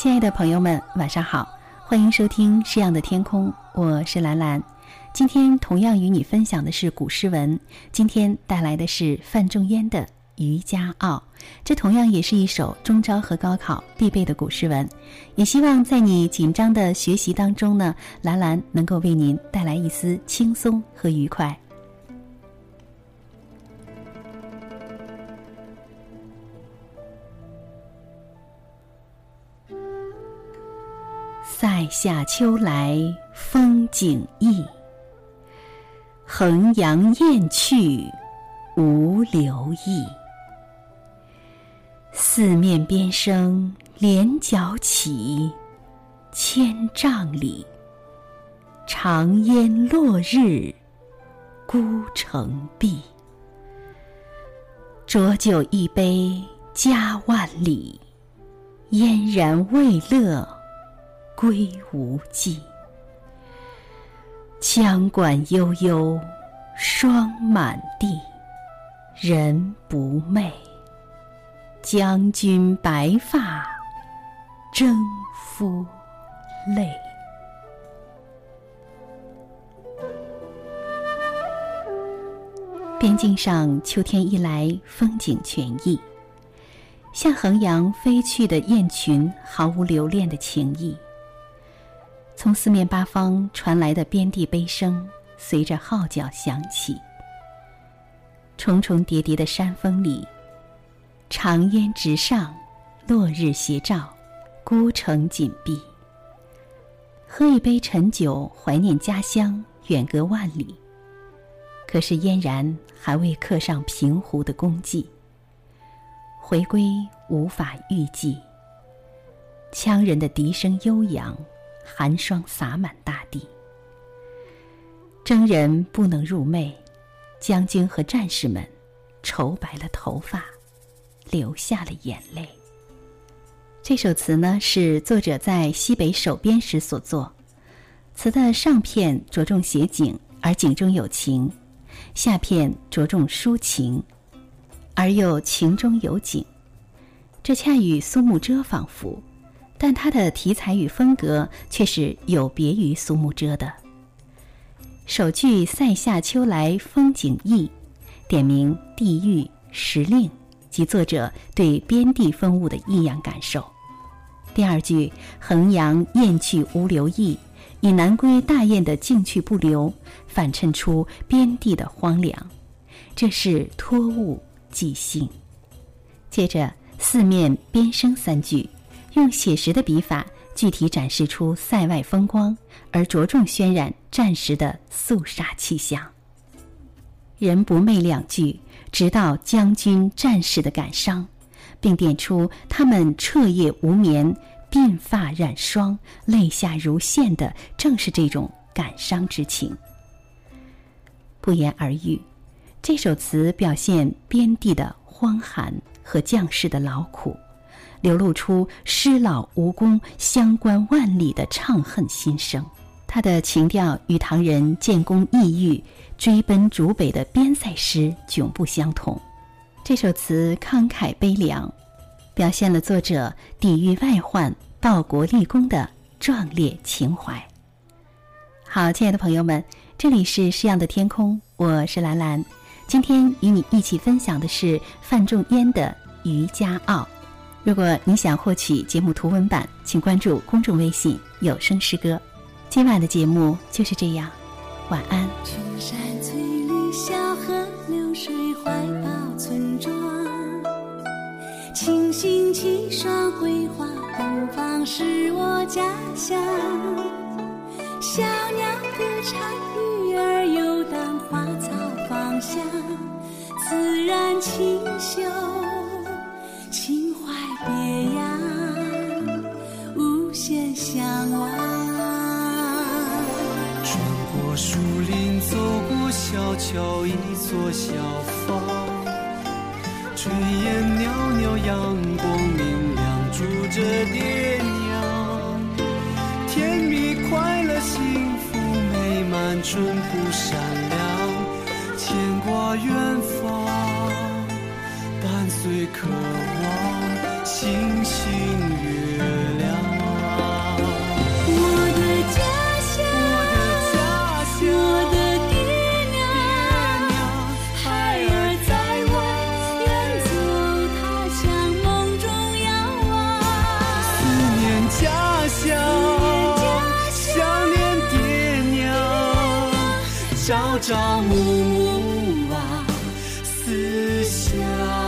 亲爱的朋友们，晚上好，欢迎收听《诗样的天空》，我是兰兰。今天同样与你分享的是古诗文，今天带来的是范仲淹的《渔家傲》，这同样也是一首中招和高考必备的古诗文。也希望在你紧张的学习当中呢，兰兰能够为您带来一丝轻松和愉快。塞下秋来风景异，衡阳雁去无留意。四面边声连角起，千嶂里，长烟落日孤城闭。浊酒一杯家万里，燕然未勒。归无计，羌管悠悠，霜满地，人不寐。将军白发，征夫泪。边境上，秋天一来，风景全异。向衡阳飞去的雁群，毫无留恋的情意。从四面八方传来的边地悲声，随着号角响起。重重叠叠的山峰里，长烟直上，落日斜照，孤城紧闭。喝一杯陈酒，怀念家乡，远隔万里。可是嫣然还未刻上平湖的功绩。回归无法预计。羌人的笛声悠扬。寒霜洒满大地，征人不能入寐，将军和战士们愁白了头发，流下了眼泪。这首词呢，是作者在西北守边时所作。词的上片着重写景，而景中有情；下片着重抒情，而又情中有景。这恰与苏幕遮仿佛。但它的题材与风格却是有别于苏幕遮的。首句“塞下秋来风景异”，点明地域时令及作者对边地风物的异样感受。第二句“衡阳雁去无留意”，以南归大雁的静去不留，反衬出边地的荒凉，这是托物寄兴。接着四面边声三句。用写实的笔法，具体展示出塞外风光，而着重渲染战时的肃杀气象。人不寐两句，直到将军战士的感伤，并点出他们彻夜无眠、鬓发染霜、泪下如线的，正是这种感伤之情。不言而喻，这首词表现边地的荒寒和将士的劳苦。流露出师老无功、相关万里的怅恨心声。他的情调与唐人建功抑郁、追奔逐北的边塞诗迥不相同。这首词慷慨悲凉，表现了作者抵御外患、报国立功的壮烈情怀。好，亲爱的朋友们，这里是诗样的天空，我是兰兰。今天与你一起分享的是范仲淹的《渔家傲》。如果你想获取节目图文版，请关注公众微信“有声诗歌”。今晚的节目就是这样，晚安。群山翠绿，小河流水，怀抱村庄。清新气爽，桂花芬芳，是我家乡。小鸟歌唱，鱼儿游荡，花草芳香，自然清秀。别样，无限向往。穿过树林，走过小桥，一座小房。炊烟袅袅，阳光明亮，住着爹娘。甜蜜快乐，幸福美满，淳朴善良，牵挂远方，伴随渴望。星月亮我的家乡，家乡的爹娘，孩儿在外远走，他乡梦中遥望，思念家乡，想念家乡，想念爹娘，朝朝暮暮啊，思乡。